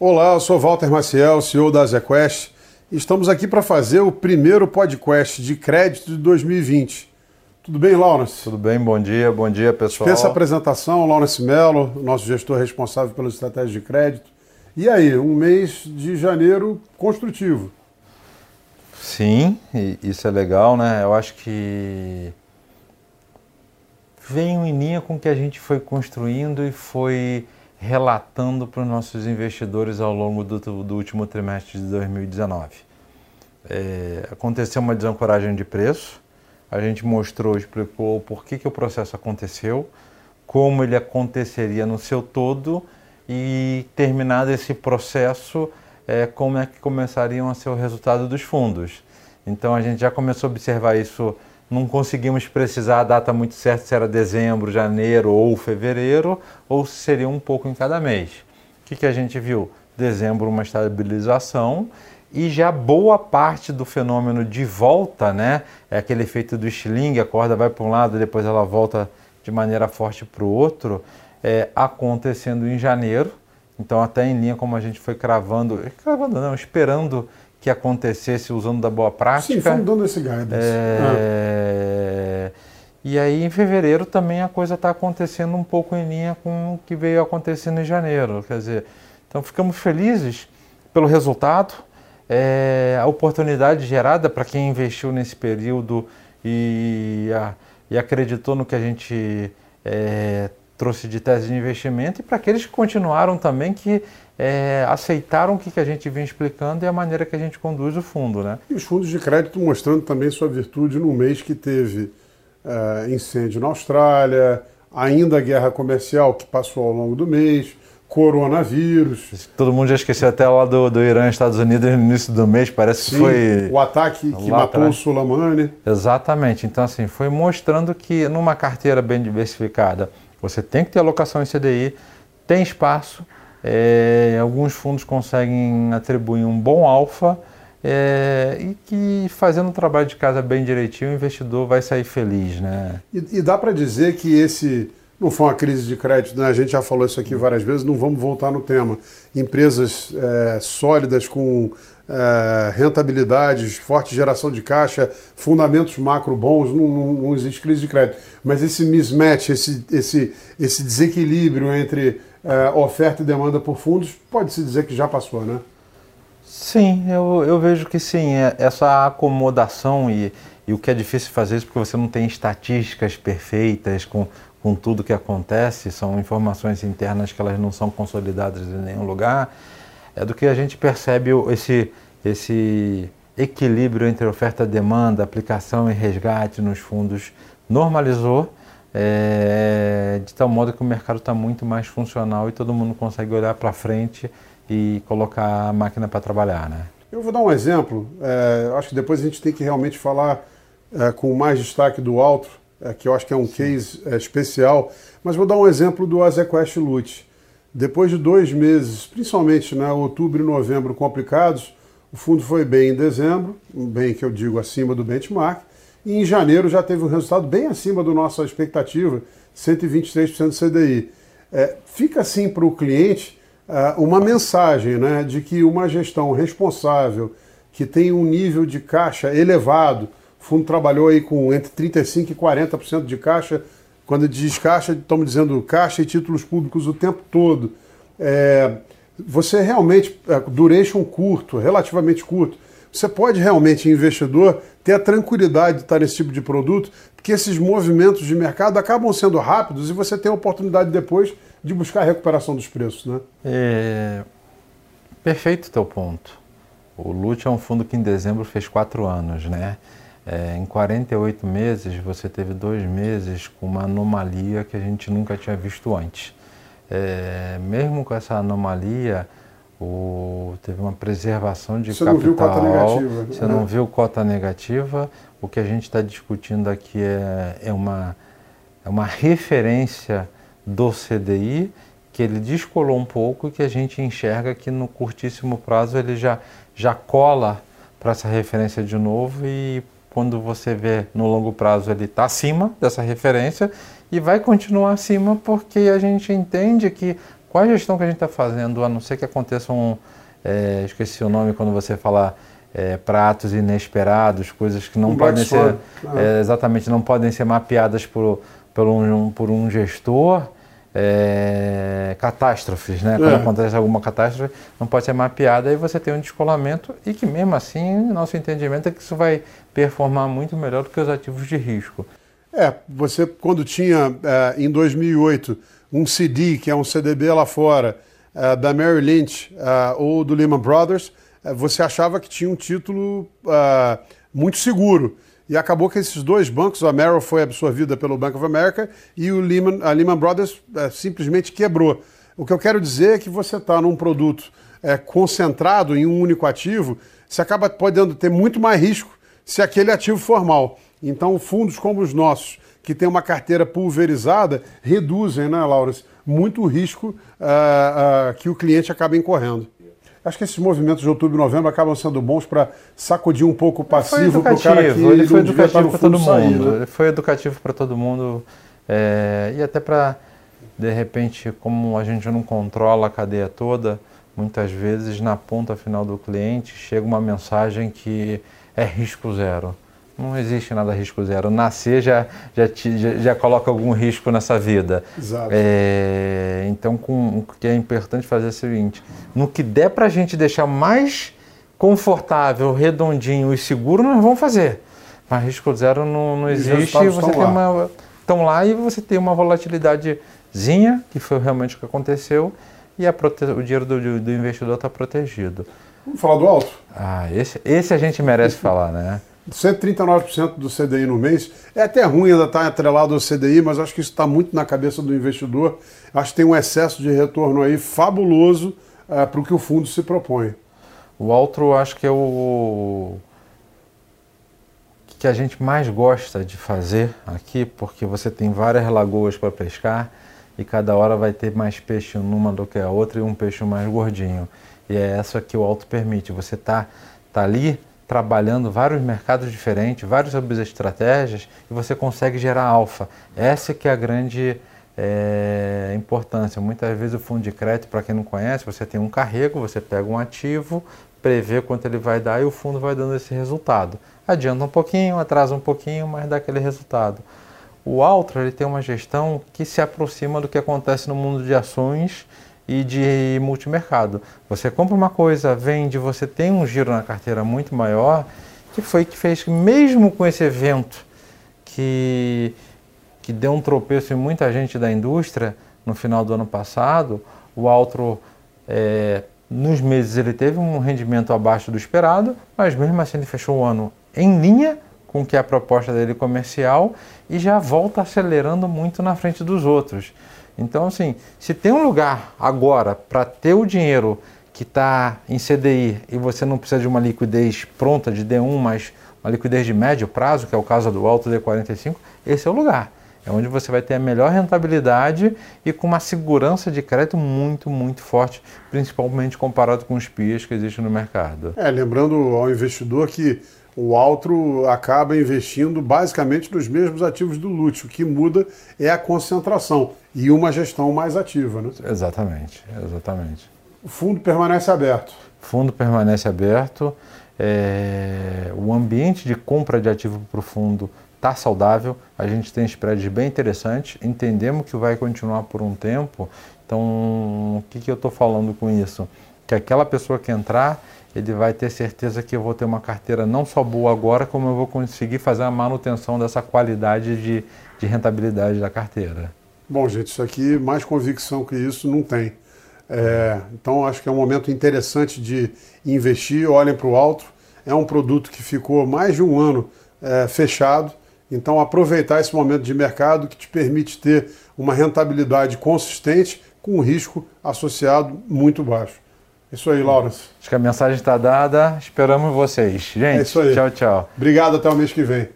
Olá, eu sou Walter Maciel, CEO da ZQuest. Estamos aqui para fazer o primeiro podcast de crédito de 2020. Tudo bem, Lawrence? Tudo bem, bom dia, bom dia pessoal. Dispensa apresentação, Lawrence Mello, nosso gestor responsável pelas estratégias de crédito. E aí, um mês de janeiro construtivo. Sim, isso é legal, né? Eu acho que vem em linha com o que a gente foi construindo e foi relatando para os nossos investidores ao longo do, do último trimestre de 2019. É, aconteceu uma desancoragem de preço, a gente mostrou, explicou por que, que o processo aconteceu, como ele aconteceria no seu todo e terminado esse processo, é, como é que começariam a ser o resultado dos fundos. Então a gente já começou a observar isso não conseguimos precisar a data muito certa se era dezembro, janeiro ou fevereiro, ou se seria um pouco em cada mês. O que, que a gente viu? Dezembro, uma estabilização e já boa parte do fenômeno de volta, né? É aquele efeito do estilingue, a corda vai para um lado, depois ela volta de maneira forte para o outro, é, acontecendo em janeiro. Então, até em linha como a gente foi cravando, cravando não, esperando que acontecesse usando da boa prática. Sim, fomos dando esse guidance. É... Ah. E aí em fevereiro também a coisa está acontecendo um pouco em linha com o que veio acontecendo em janeiro. Quer dizer, então ficamos felizes pelo resultado, é, a oportunidade gerada para quem investiu nesse período e, a, e acreditou no que a gente é, trouxe de tese de investimento e para aqueles que continuaram também que é, aceitaram o que, que a gente vinha explicando e a maneira que a gente conduz o fundo. Né? E os fundos de crédito mostrando também sua virtude no mês que teve uh, incêndio na Austrália, ainda a guerra comercial que passou ao longo do mês, coronavírus. Todo mundo já esqueceu até lá do, do Irã e Estados Unidos no início do mês, parece Sim, que foi. O ataque que matou atrás. o Sulamane. Exatamente. Então, assim, foi mostrando que numa carteira bem diversificada, você tem que ter alocação em CDI, tem espaço é, alguns fundos conseguem atribuir um bom alfa é, e que fazendo o trabalho de casa bem direitinho, o investidor vai sair feliz. Né? E, e dá para dizer que esse não foi uma crise de crédito, né? a gente já falou isso aqui várias vezes, não vamos voltar no tema. Empresas é, sólidas com é, rentabilidades, forte geração de caixa, fundamentos macro bons, não, não, não, existe crise de crédito. Mas esse mismatch, esse, esse, esse desequilíbrio entre é, oferta e demanda por fundos, pode-se dizer que já passou, né? Sim, eu, eu vejo que sim. É, essa acomodação e, e o que é difícil fazer isso porque você não tem estatísticas perfeitas com, com tudo que acontece, são informações internas que elas não são consolidadas em nenhum lugar, é do que a gente percebe esse, esse equilíbrio entre oferta e demanda, aplicação e resgate nos fundos normalizou é, de tal modo que o mercado está muito mais funcional e todo mundo consegue olhar para frente e colocar a máquina para trabalhar. Né? Eu vou dar um exemplo, é, acho que depois a gente tem que realmente falar é, com mais destaque do Alto, é, que eu acho que é um Sim. case é, especial, mas vou dar um exemplo do Azequest Lute. Depois de dois meses, principalmente né, outubro e novembro complicados, o fundo foi bem em dezembro, bem que eu digo acima do benchmark, e em janeiro já teve um resultado bem acima da nossa expectativa, 123% do CDI. É, fica assim para o cliente uh, uma mensagem né, de que uma gestão responsável, que tem um nível de caixa elevado, o fundo trabalhou aí com entre 35% e 40% de caixa, quando diz caixa, estamos dizendo caixa e títulos públicos o tempo todo. É, você realmente, é, duration curto, relativamente curto, você pode realmente, investidor, ter a tranquilidade de estar nesse tipo de produto, porque esses movimentos de mercado acabam sendo rápidos e você tem a oportunidade depois de buscar a recuperação dos preços, né? É... Perfeito teu ponto. O Lute é um fundo que em dezembro fez quatro anos, né? É, em 48 meses, você teve dois meses com uma anomalia que a gente nunca tinha visto antes. É, mesmo com essa anomalia, o, teve uma preservação de você capital. Você não viu cota negativa. Você não viu cota negativa. O que a gente está discutindo aqui é, é, uma, é uma referência do CDI que ele descolou um pouco e que a gente enxerga que no curtíssimo prazo ele já, já cola para essa referência de novo e quando você vê no longo prazo ele está acima dessa referência e vai continuar acima porque a gente entende que com a gestão que a gente está fazendo, a não ser que aconteçam, é, esqueci o nome quando você fala é, pratos inesperados, coisas que não um podem ser, é, exatamente, não podem ser mapeadas por, por, um, por um gestor, é, catástrofes, né? Quando é. acontece alguma catástrofe, não pode ser mapeada, aí você tem um descolamento e que mesmo assim, nosso entendimento é que isso vai performar muito melhor do que os ativos de risco. É, você quando tinha é, em 2008 um CD, que é um CDB lá fora, é, da Mary Lynch é, ou do Lehman Brothers, você achava que tinha um título muito seguro. E acabou que esses dois bancos, a Merrill foi absorvida pelo Bank of America e o Lehman, a Lehman Brothers simplesmente quebrou. O que eu quero dizer é que você está num produto concentrado em um único ativo, você acaba podendo ter muito mais risco se aquele ativo for mal. Então, fundos como os nossos, que têm uma carteira pulverizada, reduzem, né, Laura, muito o risco uh, uh, que o cliente acaba incorrendo. Acho que esses movimentos de outubro e novembro acabam sendo bons para sacudir um pouco o passivo para o cara que ele foi educativo para todo sair, mundo. Né? Ele foi educativo para todo mundo é, e até para de repente, como a gente não controla a cadeia toda, muitas vezes na ponta final do cliente chega uma mensagem que é risco zero. Não existe nada risco zero. Nascer já, já, te, já, já coloca algum risco nessa vida. Exato. É, então, com, o que é importante fazer é o seguinte: no que der para a gente deixar mais confortável, redondinho e seguro, nós vamos fazer. Mas risco zero não, não existe. Você tem lá. uma, estão lá e você tem uma volatilidadezinha, que foi realmente o que aconteceu, e a prote... o dinheiro do, do investidor está protegido. Vamos falar do alto? Ah, esse, esse a gente merece falar, né? 139% do CDI no mês. É até ruim ainda estar atrelado ao CDI, mas acho que isso está muito na cabeça do investidor. Acho que tem um excesso de retorno aí fabuloso uh, para o que o fundo se propõe. O outro acho que é o que a gente mais gosta de fazer aqui, porque você tem várias lagoas para pescar e cada hora vai ter mais peixe numa do que a outra e um peixe mais gordinho. E é essa que o alto permite. Você tá, tá ali trabalhando vários mercados diferentes, várias estratégias e você consegue gerar alfa. Essa que é a grande é, importância. Muitas vezes o fundo de crédito, para quem não conhece, você tem um carrego, você pega um ativo, prevê quanto ele vai dar e o fundo vai dando esse resultado. Adianta um pouquinho, atrasa um pouquinho, mas dá aquele resultado. O Altra ele tem uma gestão que se aproxima do que acontece no mundo de ações e de multimercado. Você compra uma coisa, vende, você tem um giro na carteira muito maior, que foi que fez que mesmo com esse evento que, que deu um tropeço em muita gente da indústria no final do ano passado, o Altro, é, nos meses ele teve um rendimento abaixo do esperado, mas mesmo assim ele fechou o ano em linha com que é a proposta dele comercial e já volta acelerando muito na frente dos outros. Então, assim, se tem um lugar agora para ter o dinheiro que está em CDI e você não precisa de uma liquidez pronta de D1, mas uma liquidez de médio prazo, que é o caso do Alto D45, esse é o lugar. É onde você vai ter a melhor rentabilidade e com uma segurança de crédito muito, muito forte, principalmente comparado com os PIAs que existem no mercado. É, lembrando ao investidor que o Altro acaba investindo basicamente nos mesmos ativos do Lute. O que muda é a concentração e uma gestão mais ativa. Né? Exatamente, exatamente. O fundo permanece aberto. O fundo permanece aberto. É... O ambiente de compra de ativo para o fundo está saudável. A gente tem spreads bem interessantes. Entendemos que vai continuar por um tempo. Então, o que, que eu estou falando com isso? Que aquela pessoa que entrar ele vai ter certeza que eu vou ter uma carteira não só boa agora, como eu vou conseguir fazer a manutenção dessa qualidade de, de rentabilidade da carteira. Bom, gente, isso aqui, mais convicção que isso, não tem. É, então, acho que é um momento interessante de investir. Olhem para o alto. É um produto que ficou mais de um ano é, fechado. Então, aproveitar esse momento de mercado que te permite ter uma rentabilidade consistente com um risco associado muito baixo. Isso aí, Lawrence. Acho que a mensagem está dada. Esperamos vocês. Gente, é tchau, tchau. Obrigado, até o mês que vem.